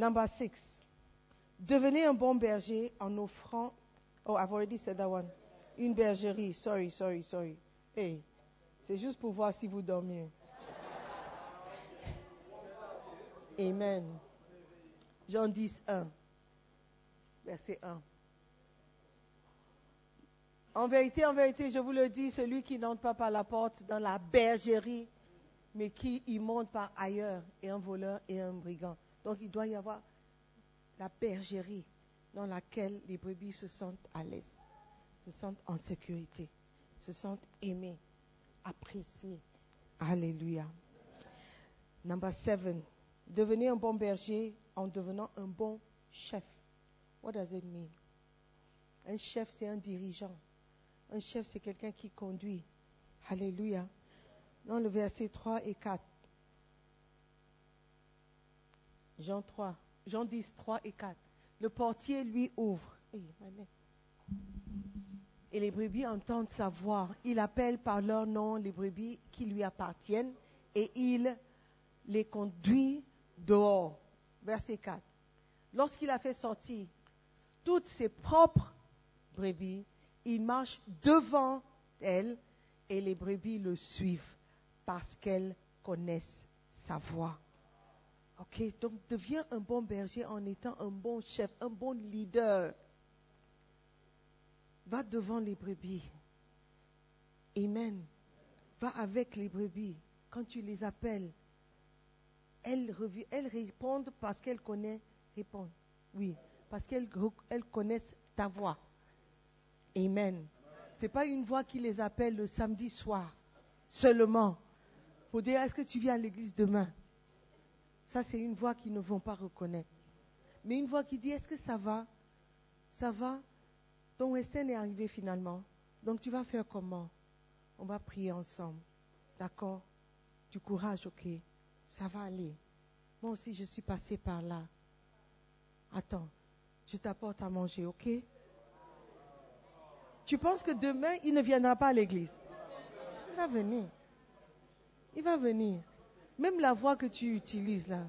Number six. Devenez un bon berger en offrant. Oh, I've already said that one. Une bergerie. Sorry, sorry, sorry. Hey, c'est juste pour voir si vous dormiez. Amen. Jean 10, 1. Verset 1. En vérité, en vérité, je vous le dis, celui qui n'entre pas par la porte dans la bergerie, mais qui y monte par ailleurs, est un voleur et un brigand. Donc il doit y avoir la bergerie dans laquelle les brebis se sentent à l'aise, se sentent en sécurité, se sentent aimés, appréciés. Alléluia. Number seven. Devenez un bon berger en devenant un bon chef. What does it mean? Un chef, c'est un dirigeant. Un chef, c'est quelqu'un qui conduit. Alléluia. Dans le verset 3 et 4. Jean 3, Jean 10, 3 et 4. Le portier lui ouvre. Et les brebis entendent sa voix. Il appelle par leur nom les brebis qui lui appartiennent et il les conduit dehors. Verset 4. Lorsqu'il a fait sortir toutes ses propres brebis, il marche devant elles et les brebis le suivent parce qu'elles connaissent sa voix. Ok, donc deviens un bon berger en étant un bon chef, un bon leader. Va devant les brebis. Amen. Va avec les brebis. Quand tu les appelles, elles, répondent parce qu'elles connaissent, ta voix. Amen. Ce n'est pas une voix qui les appelle le samedi soir seulement pour dire est-ce que tu viens à l'église demain? Ça, c'est une voix qu'ils ne vont pas reconnaître. Mais une voix qui dit est-ce que ça va? Ça va? Ton Western est arrivé finalement. Donc tu vas faire comment? On va prier ensemble. D'accord? Du courage, ok. Ça va aller. Moi aussi, je suis passé par là. Attends, je t'apporte à manger, ok? Tu penses que demain, il ne viendra pas à l'église? Il va venir. Il va venir. Même la voix que tu utilises là.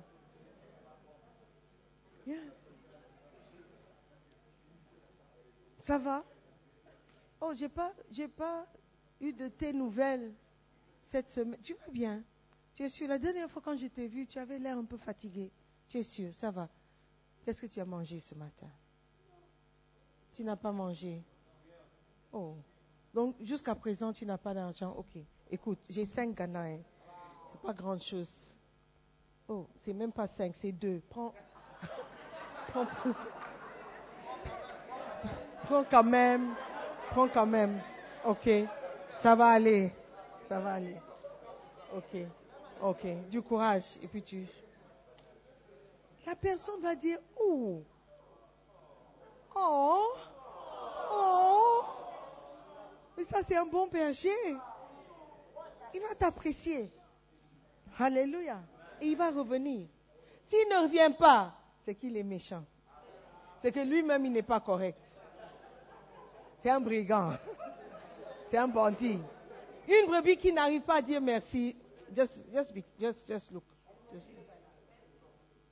Ça va? Oh, j'ai pas, j'ai pas eu de tes nouvelles cette semaine. Tu vas bien? Tu es sûr? La dernière fois quand je t'ai vu, tu avais l'air un peu fatigué. Tu es sûr? Ça va Qu'est-ce que tu as mangé ce matin? Tu n'as pas mangé? Oh. Donc, jusqu'à présent, tu n'as pas d'argent. Ok. Écoute, j'ai cinq Ghana. Pas grand chose. Oh, c'est même pas cinq, c'est deux. Prends. prends, prends quand même. Prends quand même. Ok. Ça va aller. Ça va aller. Ok. Ok. Du courage. Et puis tu. La personne va dire, oh. Oh. Oh. Mais ça, c'est un bon berger. Il va t'apprécier. Alléluia. Il va revenir. S'il ne revient pas, c'est qu'il est méchant. C'est que lui-même, il n'est pas correct. C'est un brigand. C'est un bandit. Une brebis qui n'arrive pas à dire merci. Just, look.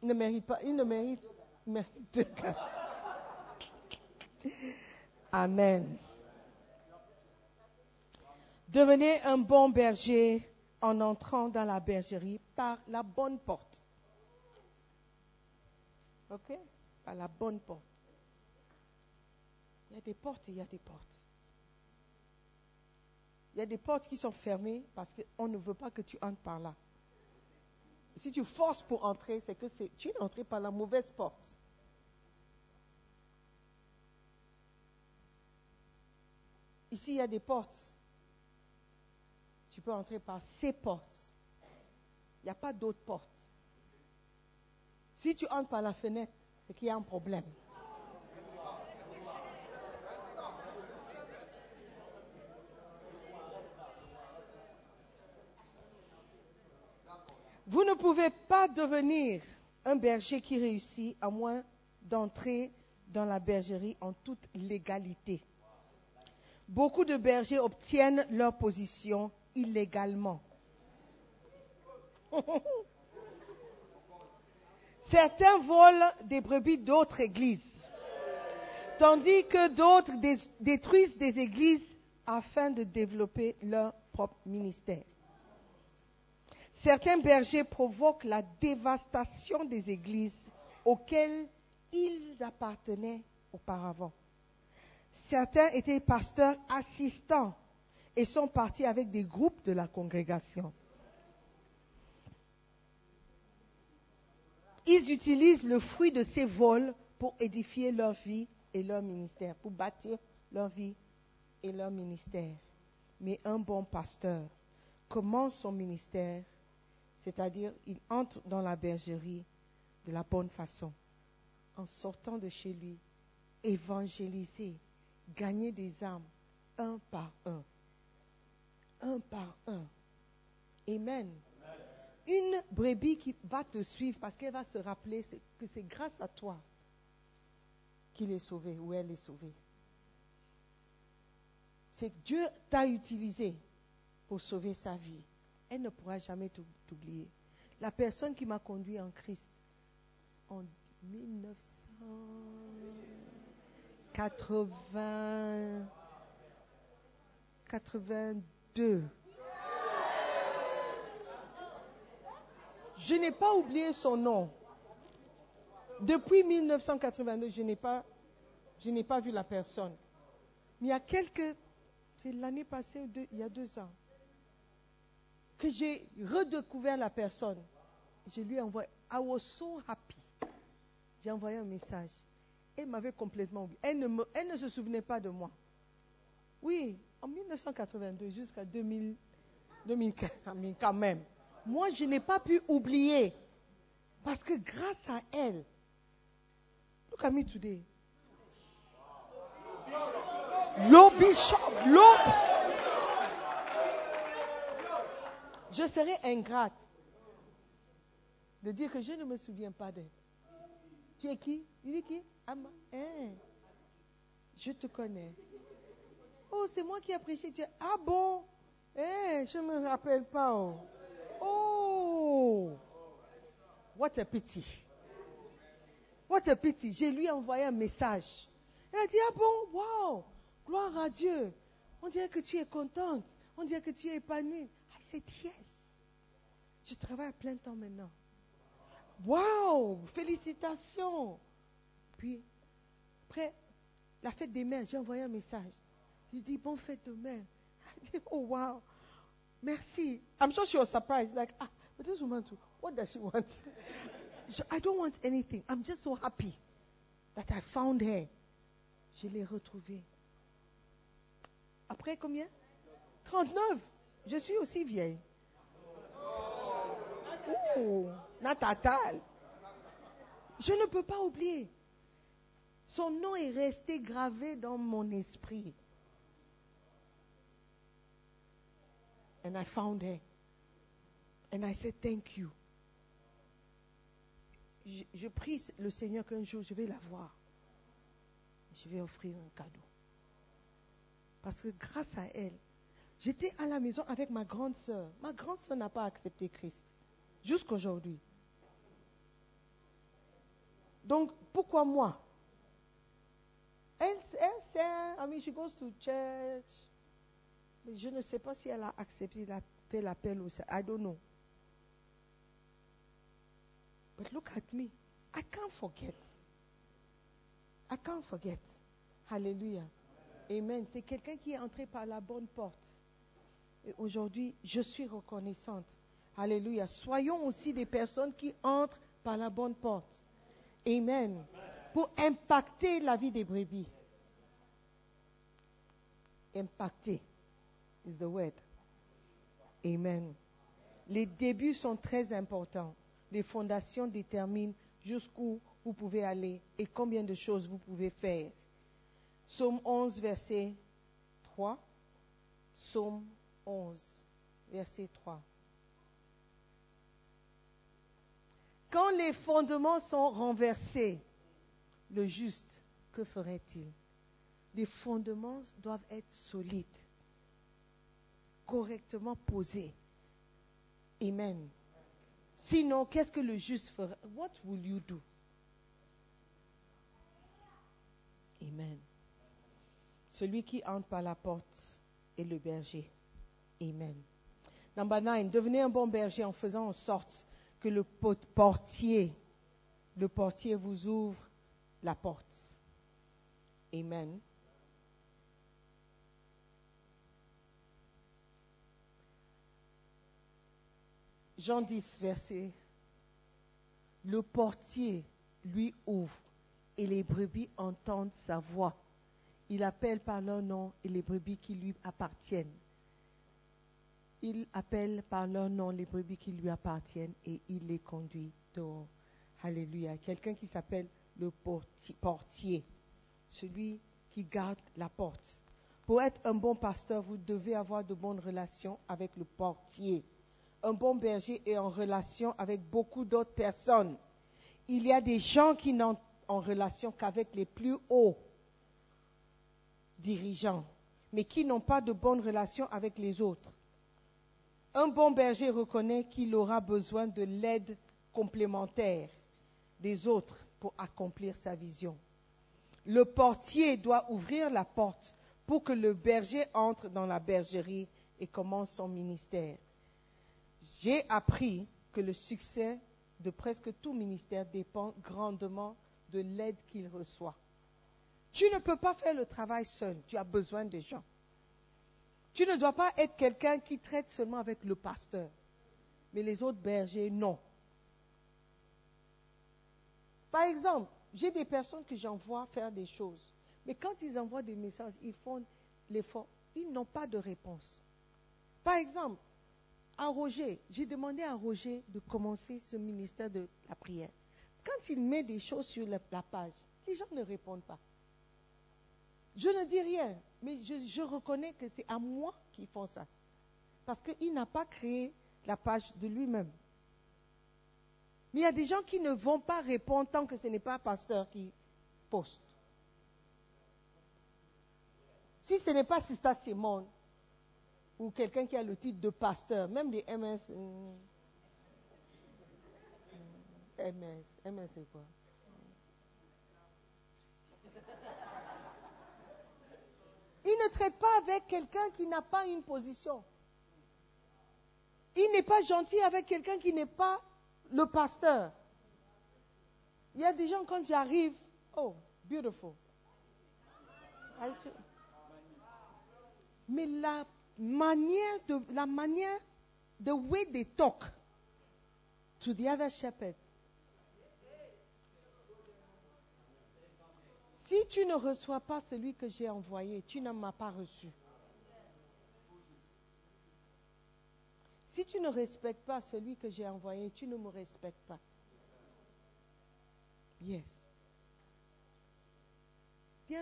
Il ne mérite pas. Il ne mérite, mérite Amen. Devenez un bon berger en entrant dans la bergerie par la bonne porte. OK? Par la bonne porte. Il y a des portes et il y a des portes. Il y a des portes qui sont fermées parce qu'on ne veut pas que tu entres par là. Si tu forces pour entrer, c'est que tu es entré par la mauvaise porte. Ici, il y a des portes tu peux entrer par ces portes. Il n'y a pas d'autres portes. Si tu entres par la fenêtre, c'est qu'il y a un problème. Vous ne pouvez pas devenir un berger qui réussit à moins d'entrer dans la bergerie en toute légalité. Beaucoup de bergers obtiennent leur position illégalement. Certains volent des brebis d'autres églises, tandis que d'autres détruisent des églises afin de développer leur propre ministère. Certains bergers provoquent la dévastation des églises auxquelles ils appartenaient auparavant. Certains étaient pasteurs assistants et sont partis avec des groupes de la congrégation. Ils utilisent le fruit de ces vols pour édifier leur vie et leur ministère, pour bâtir leur vie et leur ministère. Mais un bon pasteur commence son ministère, c'est-à-dire il entre dans la bergerie de la bonne façon, en sortant de chez lui, évangéliser, gagner des âmes, un par un. Un par un. Amen. Une brebis qui va te suivre parce qu'elle va se rappeler que c'est grâce à toi qu'il est sauvé ou elle est sauvée. C'est que Dieu t'a utilisé pour sauver sa vie. Elle ne pourra jamais t'oublier. La personne qui m'a conduit en Christ en 1980, 82. Je n'ai pas oublié son nom. Depuis 1982, je n'ai pas, pas vu la personne. Mais il y a quelques, c'est l'année passée, il y a deux ans, que j'ai redécouvert la personne. Je lui ai envoyé, I was so happy. J'ai envoyé un message. Elle m'avait complètement oublié. Elle ne, elle ne se souvenait pas de moi. Oui, en 1982 jusqu'à 2000, 2015, quand même. Moi, je n'ai pas pu oublier. Parce que grâce à elle, look at me today. L'eau bishop. Je serais ingrate de dire que je ne me souviens pas d'elle. Tu es qui? Il est qui? Amma. Hein? Je te connais. Oh, c'est moi qui ai prêché. Ah bon? Eh, je ne me rappelle pas. Oh. oh. What a pity. What a pity. J'ai lui envoyé un message. Elle a dit, ah bon, wow, gloire à Dieu. On dirait que tu es contente. On dirait que tu es épanouie. I said, yes. Je travaille à plein temps maintenant. Wow, félicitations. Puis, après la fête des mères, j'ai envoyé un message. Je dis, bonne fête de mères. Elle dit, oh wow, merci. I'm sure she was surprised. Like, ah, but this woman too, what does she want? I don't want anything. I'm just so happy that I found her. Je l'ai retrouvée. Après combien? 39. Je suis aussi vieille. Oh, Natatal. Je ne peux pas oublier. Son nom est resté gravé dans mon esprit. And I found her. And I said, thank you. Je, prie le Seigneur qu'un jour je vais la voir. Je vais offrir un cadeau. Parce que grâce à elle, j'étais à la maison avec ma grande sœur. Ma grande sœur n'a pas accepté Christ. Jusqu'aujourd'hui. Donc, pourquoi moi? Elle, elle sert, I mean, she goes to church. Mais je ne sais pas si elle a accepté, la, fait l'appel ou ça. I don't know. But look at me. I can't forget. I can't forget. Hallelujah. Amen. C'est quelqu'un qui est entré par la bonne porte. Et aujourd'hui, je suis reconnaissante Alléluia. Soyons aussi des personnes qui entrent par la bonne porte. Amen. Pour impacter la vie des brebis. Impacter is the word. Amen. Les débuts sont très importants. Les fondations déterminent jusqu'où vous pouvez aller et combien de choses vous pouvez faire. Psaume 11, verset 3. Psaume 11, verset 3. Quand les fondements sont renversés, le juste, que ferait-il? Les fondements doivent être solides, correctement posés. Amen. Sinon, qu'est-ce que le juste fera? What will you do? Amen. Celui qui entre par la porte est le berger. Amen. Number nine, devenez un bon berger en faisant en sorte que le portier, le portier vous ouvre la porte. Amen. Jean 10, verset. Le portier lui ouvre et les brebis entendent sa voix. Il appelle par leur nom et les brebis qui lui appartiennent. Il appelle par leur nom les brebis qui lui appartiennent et il les conduit dehors. Alléluia. Quelqu'un qui s'appelle le portier, celui qui garde la porte. Pour être un bon pasteur, vous devez avoir de bonnes relations avec le portier. Un bon berger est en relation avec beaucoup d'autres personnes. Il y a des gens qui n'ont en relation qu'avec les plus hauts dirigeants, mais qui n'ont pas de bonnes relations avec les autres. Un bon berger reconnaît qu'il aura besoin de l'aide complémentaire des autres pour accomplir sa vision. Le portier doit ouvrir la porte pour que le berger entre dans la bergerie et commence son ministère. J'ai appris que le succès de presque tout ministère dépend grandement de l'aide qu'il reçoit. Tu ne peux pas faire le travail seul, tu as besoin de gens. Tu ne dois pas être quelqu'un qui traite seulement avec le pasteur, mais les autres bergers, non. Par exemple, j'ai des personnes que j'envoie faire des choses, mais quand ils envoient des messages, ils font l'effort, ils n'ont pas de réponse. Par exemple, à Roger, j'ai demandé à Roger de commencer ce ministère de la prière. Quand il met des choses sur la, page, les gens ne répondent pas. Je ne dis rien, mais je, reconnais que c'est à moi qu'ils font ça. Parce qu'il n'a pas créé la page de lui-même. Mais il y a des gens qui ne vont pas répondre tant que ce n'est pas un pasteur qui poste. Si ce n'est pas Sista Simone ou quelqu'un qui a le titre de pasteur, même des MS. MS, MS c'est quoi? Il ne traite pas avec quelqu'un qui n'a pas une position. Il n'est pas gentil avec quelqu'un qui n'est pas le pasteur. Il y a des gens, quand j'arrive, oh, beautiful. Mais la la manière, the way they talk to the other shepherds. Si tu ne reçois pas celui que j'ai envoyé, tu ne m'as pas reçu. Si tu ne respectes pas celui que j'ai envoyé, tu ne me respectes pas. Yes.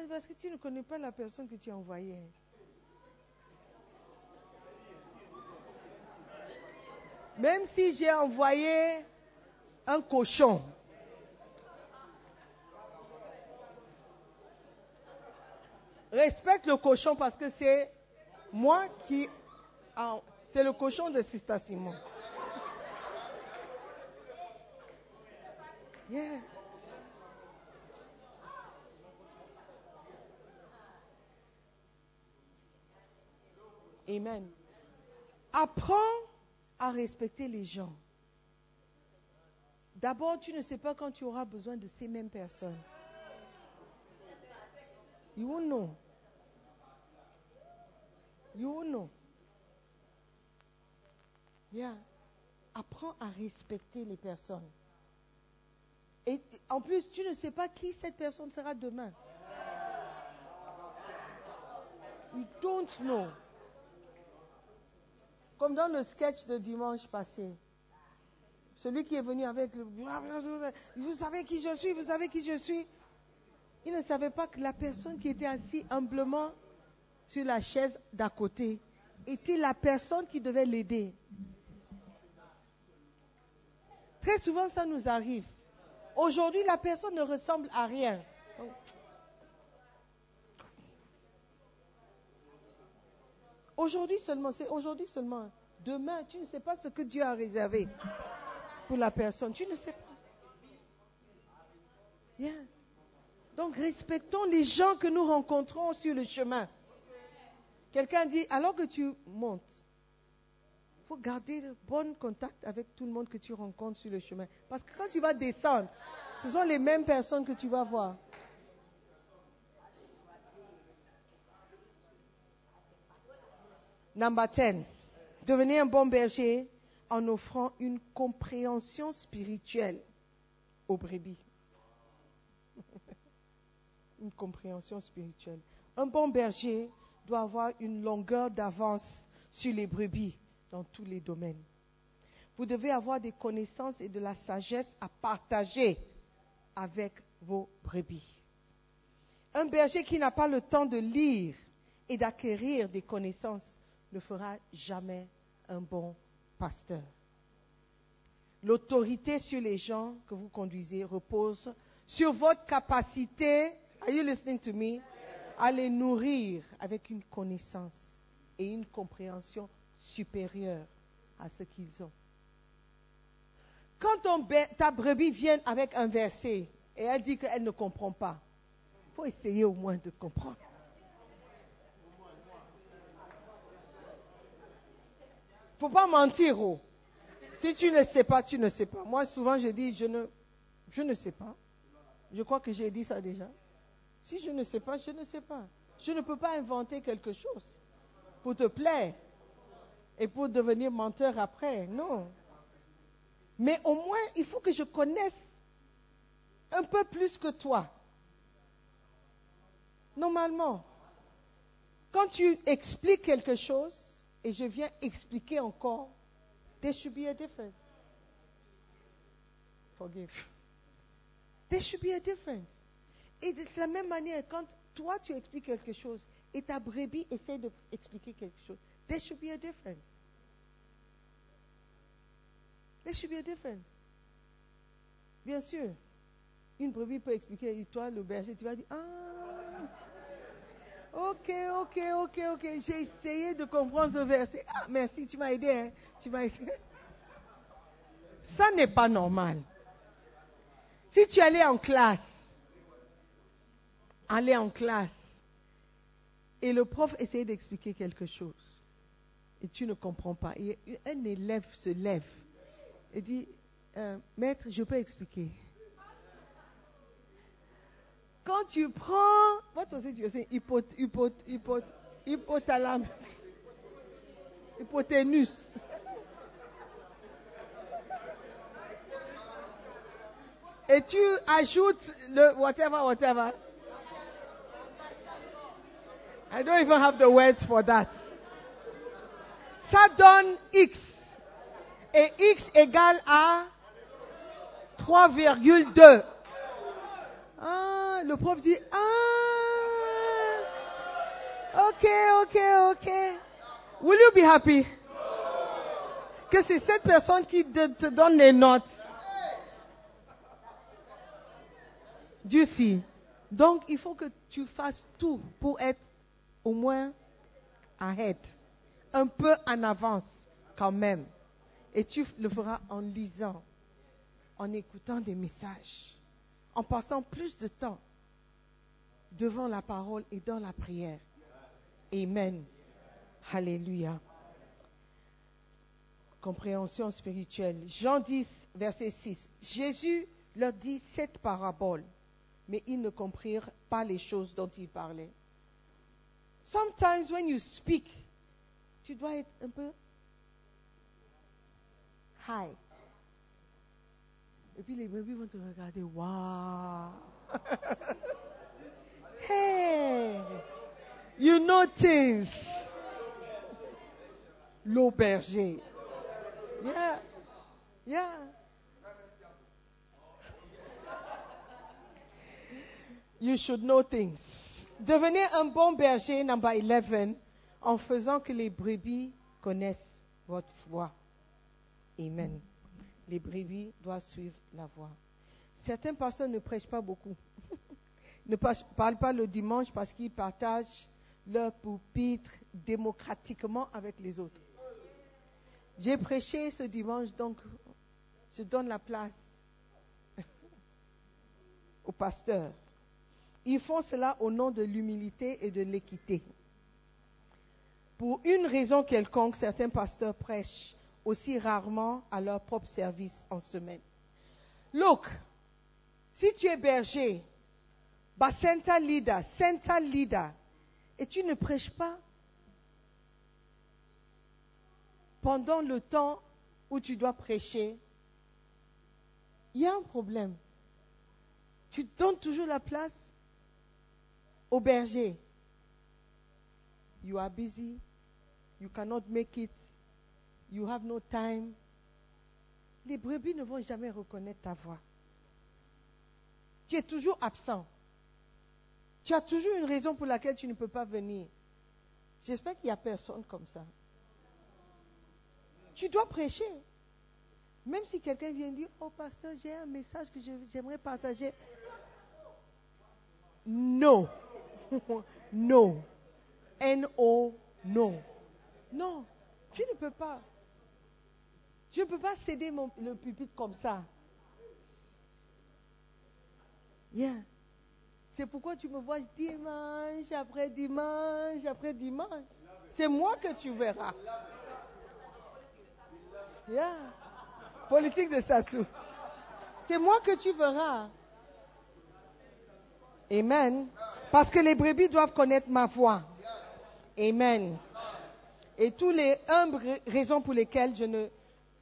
Parce que tu ne connais pas la personne que tu as envoyée. Même si j'ai envoyé un cochon, respecte le cochon parce que c'est moi qui. C'est le cochon de Sista Simon. Amen. Apprends à respecter les gens. D'abord, tu ne sais pas quand tu auras besoin de ces mêmes personnes. You know. You know. Yeah. Apprends à respecter les personnes. Et en plus, tu ne sais pas qui cette personne sera demain. You don't know. Comme dans le sketch de dimanche passé. Celui qui est venu avec le... Vous savez qui je suis, vous savez qui je suis. Il ne savait pas que la personne qui était assise humblement sur la chaise d'à côté était la personne qui devait l'aider. Très souvent, ça nous arrive. Aujourd'hui, la personne ne ressemble à rien. Aujourd'hui seulement, c'est aujourd'hui seulement. Demain, tu ne sais pas ce que Dieu a réservé. pour la personne. Tu ne sais pas. Donc respectons les gens que nous rencontrons sur le chemin. Quelqu'un dit, alors que tu montes, il faut garder le bon contact avec tout le monde que tu rencontres sur le chemin. Parce que quand tu vas descendre, ce sont les mêmes personnes que tu vas voir. Number 10. Devenez un bon berger en offrant une compréhension spirituelle aux brebis. une compréhension spirituelle. Un bon berger doit avoir une longueur d'avance sur les brebis dans tous les domaines. Vous devez avoir des connaissances et de la sagesse à partager avec vos brebis. Un berger qui n'a pas le temps de lire et d'acquérir des connaissances ne fera jamais un bon pasteur. L'autorité sur les gens que vous conduisez repose sur votre capacité, à les nourrir avec une connaissance et une compréhension supérieure à ce qu'ils ont. Quand ta brebis vient avec un verset et elle dit qu'elle ne comprend pas, il faut essayer au moins de comprendre. Il ne faut pas mentir. Oh. Si tu ne sais pas, tu ne sais pas. Moi, souvent, je dis, je ne, je ne sais pas. Je crois que j'ai dit ça déjà. Si je ne sais pas, je ne sais pas. Je ne peux pas inventer quelque chose pour te plaire et pour devenir menteur après. Non. Mais au moins, il faut que je connaisse un peu plus que toi. Normalement, quand tu expliques quelque chose, et je viens expliquer encore, there should be a difference. Forgive. There should be a difference. Et de la même manière, quand toi tu expliques quelque chose et ta brebis essaie d'expliquer quelque chose, there should be a difference. There should be a difference. Bien sûr, une brebis peut expliquer, et toi, le tu vas dire, ah, Ok, ok, ok, ok. J'ai essayé de comprendre ce verset. Ah, merci, tu m'as aidé. Hein. Tu m'as aidé. Ça n'est pas normal. Si tu allais en classe, aller en classe, et le prof essayait d'expliquer quelque chose, et tu ne comprends pas, et un élève se lève et dit, euh, maître, je peux expliquer quand tu prends, what was it you saying? Hypot, hypot, hypot, hypothalamus. Hypoténus. Et tu ajoutes le whatever, whatever. I don't even have the words for that. Ça donne X. Et X égale à 3,2. Le prof dit, ah, ok, ok, ok. Will you be happy? Que c'est cette personne qui te, donne les notes. Dieu si. Donc, il faut que tu fasses tout pour être au moins ahead. Un peu en avance, quand même. Et tu le feras en lisant, en écoutant des messages, en passant plus de temps devant la parole et dans la prière. Amen. Alléluia. Compréhension spirituelle. Jean 10, verset 6. Jésus leur dit cette parabole, mais ils ne comprirent pas les choses dont il parlait. Sometimes when you speak, tu dois être un peu high. Et puis les bébés vont te regarder, waouh! Hey, you know things. L'auberger. Yeah, yeah. You should know things. Devenez un bon berger, number 11, en faisant que les brebis connaissent votre voix. Amen. Les brebis doivent suivre la voix. Certaines personnes ne prêchent pas beaucoup ne parlent pas le dimanche parce qu'ils partagent leur pupitre démocratiquement avec les autres. J'ai prêché ce dimanche, donc je donne la place au pasteur. Ils font cela au nom de l'humilité et de l'équité. Pour une raison quelconque, certains pasteurs prêchent aussi rarement à leur propre service en semaine. Look, si tu es berger, Bacenta leader, Santa leader, et tu ne prêches pas pendant le temps où tu dois prêcher, il y a un problème. Tu donnes toujours la place au berger. You are busy. You cannot make it. You have no time. Les brebis ne vont jamais reconnaître ta voix. Tu es toujours absent. Tu as toujours une raison pour laquelle tu ne peux pas venir. J'espère qu'il n'y a personne comme ça. Tu dois prêcher. Même si quelqu'un vient dire, oh pasteur, j'ai un message que j'aimerais partager. Non. non. N-O, non. Non, tu ne peux pas. Je ne peux pas céder le pupitre comme ça. Yeah. C'est pourquoi tu me vois dimanche après dimanche après dimanche. C'est moi que tu verras. Yeah. Politique de Sassou. C'est moi que tu verras. Amen. Parce que les brebis doivent connaître ma voix. Amen. Et toutes les humbles raisons pour lesquelles je, ne,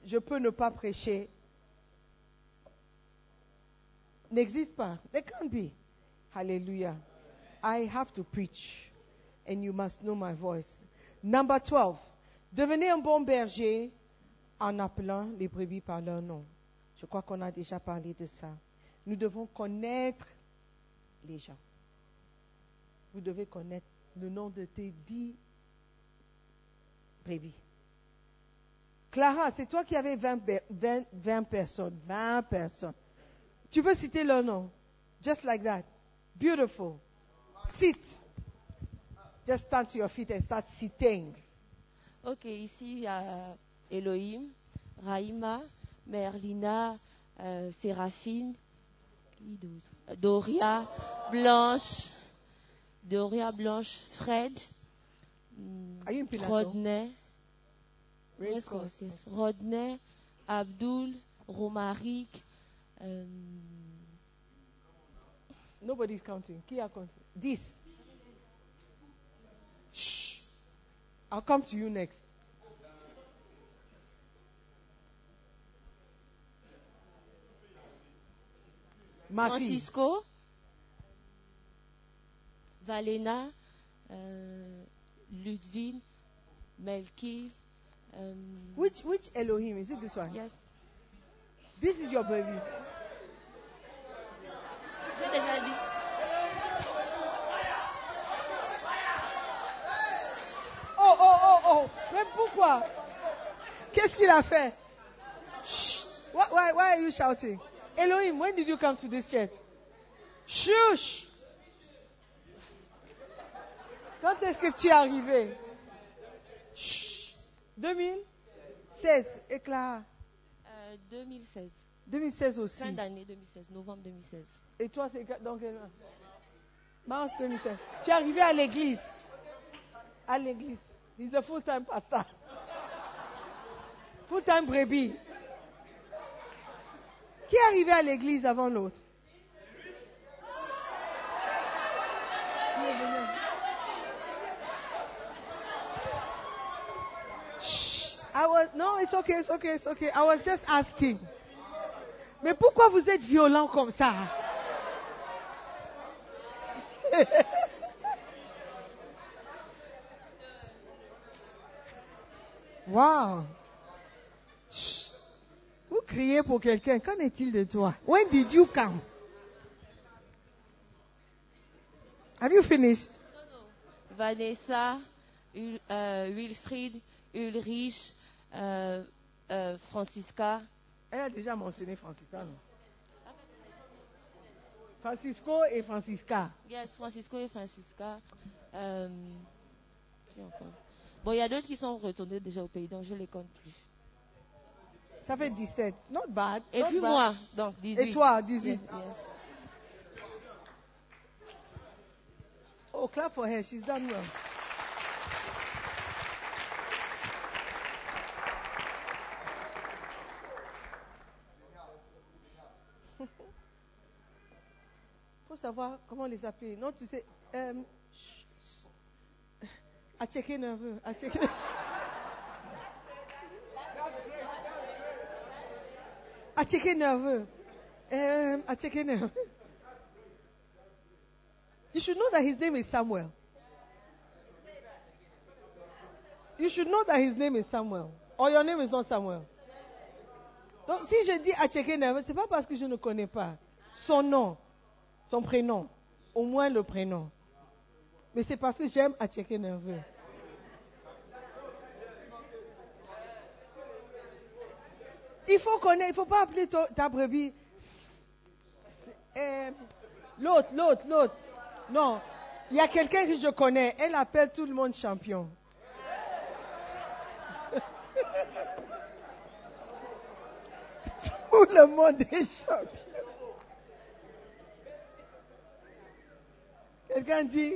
je peux ne pas prêcher n'existent pas. They can't be. Hallelujah. I have to preach. And you must know my voice. Number 12. Devenez un bon berger en appelant les brebis par leur nom. Je crois qu'on a déjà parlé de ça. Nous devons connaître les gens. Vous devez connaître le nom de tes dix brebis. Clara, c'est toi qui avais 20, 20, personnes. 20 personnes. Tu veux citer leur nom? Just like that. Beautiful. Sit. Just stand to your feet and start sitting. Ok, ici il y a Elohim, Raïma, Merlina, euh, Séraphine, Doria, Blanche, Doria Blanche, Fred, Rodney, Rodney, Abdul, Romaric. Um, Nobody's counting. Qui a compté? This. Shh. I'll come to you next. Francisco, Valena, euh, Ludwig, Melki. Um, which which Elohim is it? This one? Yes. This is your baby. J'ai déjà dit. Oh oh oh oh. Mais pourquoi? Qu'est-ce qu'il a fait? Shh. Why, why, why are you shouting? Elohim, when did you come to this church? Shush! Quand est-ce que tu es arrivé? Chut. 2016, éclat. Euh, 2016. 2016 aussi. Fin d'année 2016, novembre 2016. Et toi, c'est dans quel mois Mars 2016. Tu es arrivé à l'église. À l'église. He's a full-time pastor. Full-time brebis. Qui est arrivé à l'église avant l'autre? I was, no, it's okay, it's okay, it's okay. I was just asking. Mais pourquoi vous êtes violent comme ça? Wow. Vous criez pour quelqu'un. Qu'en est-il de toi? When did you come? Have you finished? Vanessa, Ul, euh, Wilfried, Ulrich, euh, euh, Francisca. Elle a déjà mentionné Francisca, non? Francisco et Francisca. Yes, Francisco et Francisca. Euh, encore? Bon, il y a d'autres qui sont retournés déjà au pays, donc je ne les compte plus. Ça fait 17. Not bad. Et not puis bad. moi, donc 18. Et toi, 18. Yes, yes. Oh, clap for her. She's done well. Faut savoir comment les appeler. Non, tu sais. Euh, à checker nerveux. À checker. À checker nerveux. À checker nerveux. You should know that his name is Samuel. You should know that his name is Samuel. Or your name is not Samuel. Donc, si je dis Acheke Nerveux, ce n'est pas parce que je ne connais pas son nom, son prénom, au moins le prénom. Mais c'est parce que j'aime Acheke Nerveux. Il faut connaître, il ne faut pas appeler ta, ta brebis. euh, l'autre, l'autre, l'autre. Non. Il y a quelqu'un que je connais. Elle appelle tout le monde champion. tout le monde est champion. Quelqu'un dit,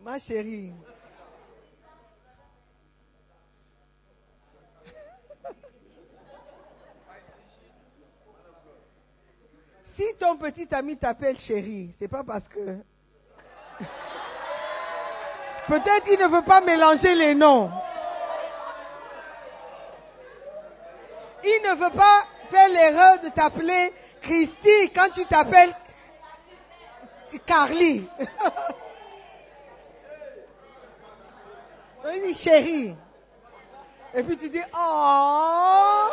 ma chérie, si ton petit ami t'appelle chérie, c'est pas parce que. Peut-être il ne veut pas mélanger les noms. Il ne veut pas faire l'erreur de t'appeler Christy quand tu t'appelles Carly. Il dit chérie. Et puis tu dis, oh.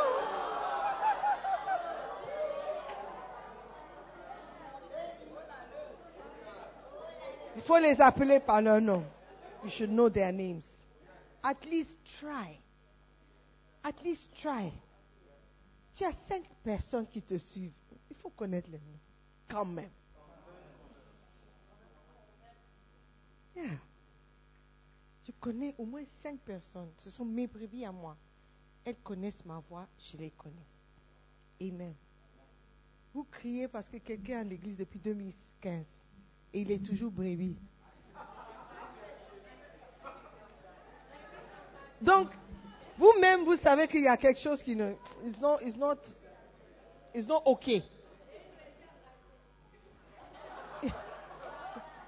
Il faut les appeler par leur nom. You should know their names. At least try. At least try. Tu as cinq personnes qui te suivent. Il faut connaître les noms. Quand même. Yeah. Je connais au moins cinq personnes. Ce sont mes brebis à moi. Elles connaissent ma voix, je les connais. Amen. Vous criez parce que quelqu'un est à l'église depuis 2015 et il est toujours brebis. Donc, vous-même, vous savez qu'il y a quelque chose qui ne. It's not, it's not, it's not OK.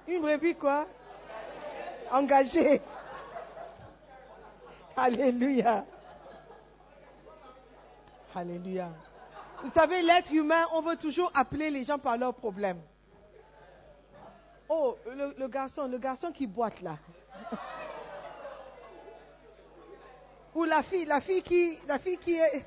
Une brebis quoi? Engagée. Alléluia. Alléluia. Vous savez, l'être humain, on veut toujours appeler les gens par leurs problèmes. Oh, le, le garçon, le garçon qui boite là. Ou la fille, la fille qui, la fille qui est.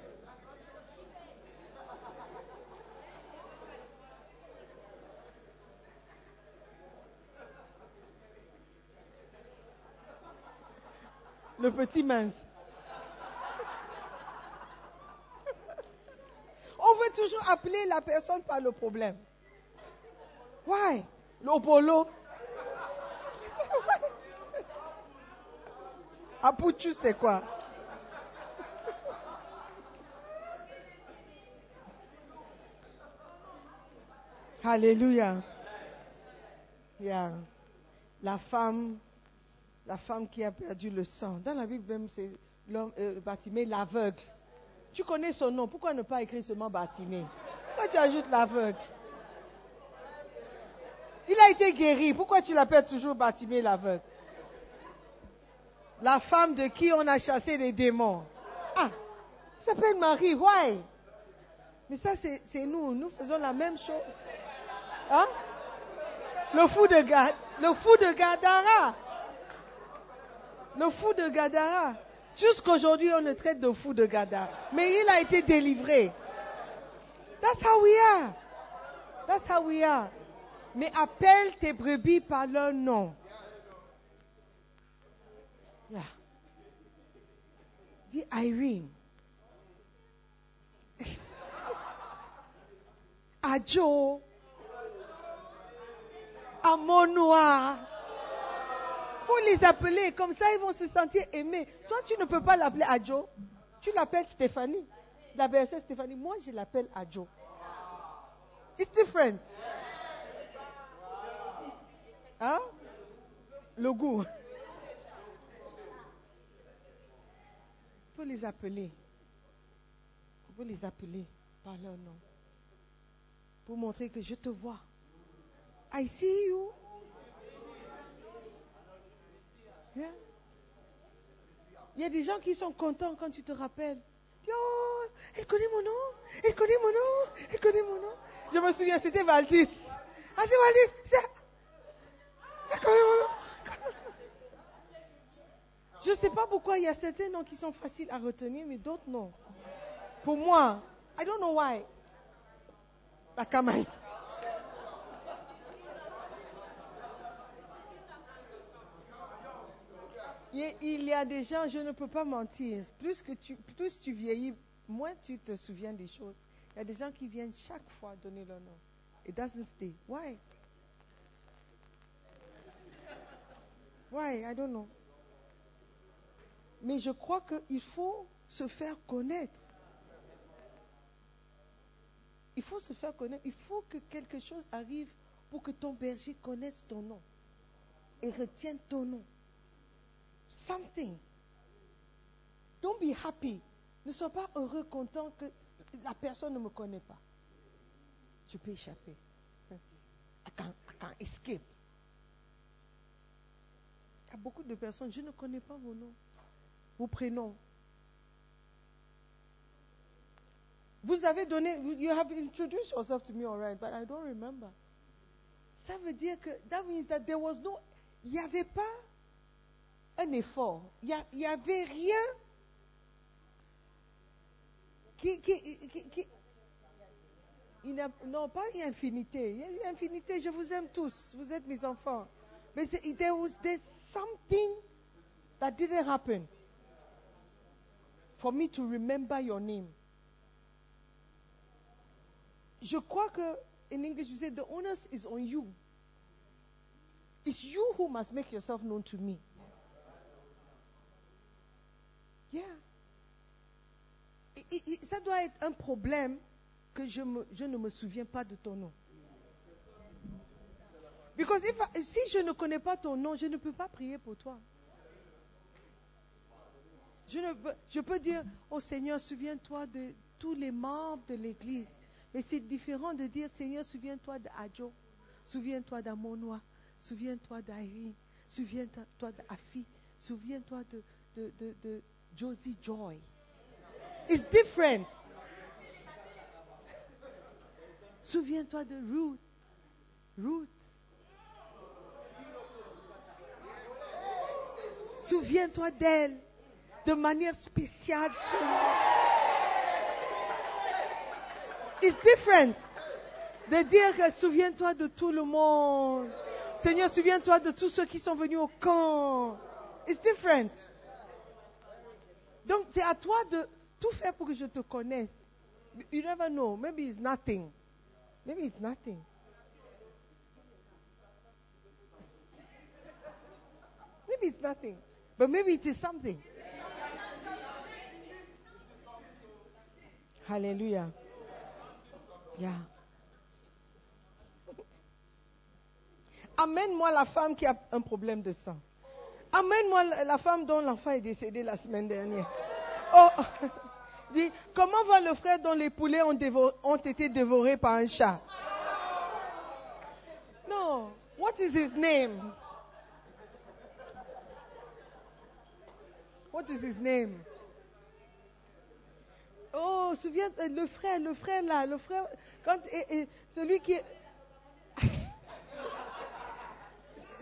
Petit mince. On veut toujours appeler la personne par le problème. Why? L'obolo. Apuchu, c'est quoi? Alléluia. Yeah. La femme, la femme qui a perdu le sang. Dans la Bible même, c'est l'homme euh, Bartimée, l'aveugle. Tu connais son nom. Pourquoi ne pas écrire seulement Bartimée Pourquoi tu ajoutes l'aveugle? Il a été guéri. Pourquoi tu l'appelles toujours Bartimée l'aveugle? La femme de qui on a chassé les démons. Ah, s'appelle Marie. Why Mais ça, c'est c'est nous. Nous faisons la même chose. Hein? Le fou de, Ga- le fou de Gadara. Le fou de Gadara. Jusqu'aujourd'hui, on le traite de fou de Gadara. Mais il a été délivré. That's how we are. That's how we are. Mais appelle tes brebis par leur nom. Yeah. Dis Irene. Adjo. Amonoa. Faut les appeler, comme ça ils vont se sentir aimés. Toi, tu ne peux pas l'appeler Adjo. Tu l'appelles Stéphanie. La bergère Stéphanie. Moi, je l'appelle Adjo. It's different. Hein? Le goût. Faut les appeler. Faut les appeler par leur nom. Pour montrer que je te vois. I see you. Yeah. Il y a des gens qui sont contents quand tu te rappelles. Oh, elle connaît mon nom. Elle connaît mon nom. Elle connaît mon nom. Je me souviens, c'était Valdis. Ah, c'est Valdis. connaît mon nom. Je ne sais pas pourquoi il y a certains noms qui sont faciles à retenir, mais d'autres non. Pour moi, I don't know why. La Camaille. Il y a des gens, je ne peux pas mentir. Plus, que tu, plus tu vieillis, moins tu te souviens des choses. Il y a des gens qui viennent chaque fois donner leur nom. It doesn't stay. Why? Why? I don't know. Mais je crois qu'il faut se faire connaître. Il faut se faire connaître. Il faut que quelque chose arrive pour que ton berger connaisse ton nom et retienne ton nom. Something. Don't be happy. Ne sois pas heureux, content que la personne ne me connaît pas. Je peux échapper. I can, I can escape. Il y a beaucoup de personnes, je ne connais pas vos noms, vos prénoms. Vous avez donné, you have introduced yourself to me, all right, but I don't remember. Ça veut dire que, that means that there was no, il n'y avait pas un effort. Il n'y avait rien qui, non, pas une infinité. Infinité, je vous aime tous. Vous êtes mes enfants. Mais there was there's something that didn't happen for me to remember your name. Je crois que, in English, we say the onus is on you. It's you who must make yourself known to me. Ça doit être un problème que je, ne me souviens pas de ton nom. Because if si je ne connais pas ton nom, je ne peux pas prier pour toi. Je, ne peux, dire, oh Seigneur, souviens-toi de tous les membres de l'Église. Mais c'est différent de dire, Seigneur, souviens-toi d'Adjo, souviens-toi d'Amonois, souviens-toi d'Irene, souviens-toi d'Afi, souviens-toi de Josie Joy. It's different. Souviens-toi de Ruth. Ruth. Souviens-toi d'elle de manière spéciale. It's different. De dire que souviens-toi de tout le monde. Seigneur, souviens-toi de tous ceux qui sont venus au camp. It's different. Donc, c'est à toi de tout faire pour que je te connaisse. You never know. Maybe it's nothing. Maybe it's nothing. Maybe it's nothing. But maybe it is something. Hallelujah. Yeah. Amène-moi la femme qui a un problème de sang. Amène-moi la femme dont l'enfant est décédé la semaine dernière. Oh, dis, comment va le frère dont les poulets ont, été dévorés par un chat? Non. What is his name? What is his name? Oh, souviens, euh, le frère, le frère là, le frère, quand, et celui qui,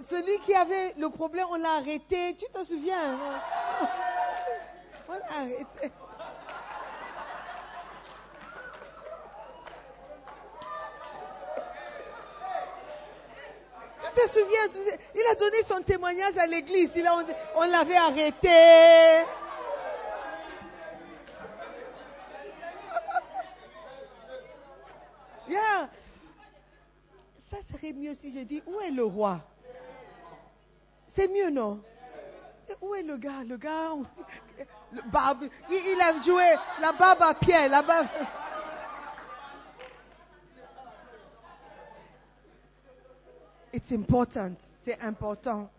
celui qui avait le problème, on l'a arrêté. Tu te souviens non? On l'a arrêté. Tu te souviens, il a donné son témoignage à l'église. On l'avait arrêté. Ça serait mieux si je dis où est le roi? C'est mieux, non? Où est le gars? Le gars, le barbe, il, il a joué la barbe à Pierre, la barbe. It's important, c'est important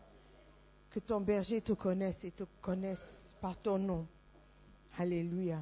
que ton berger te connaisse et te connaisse par ton nom. Alléluia.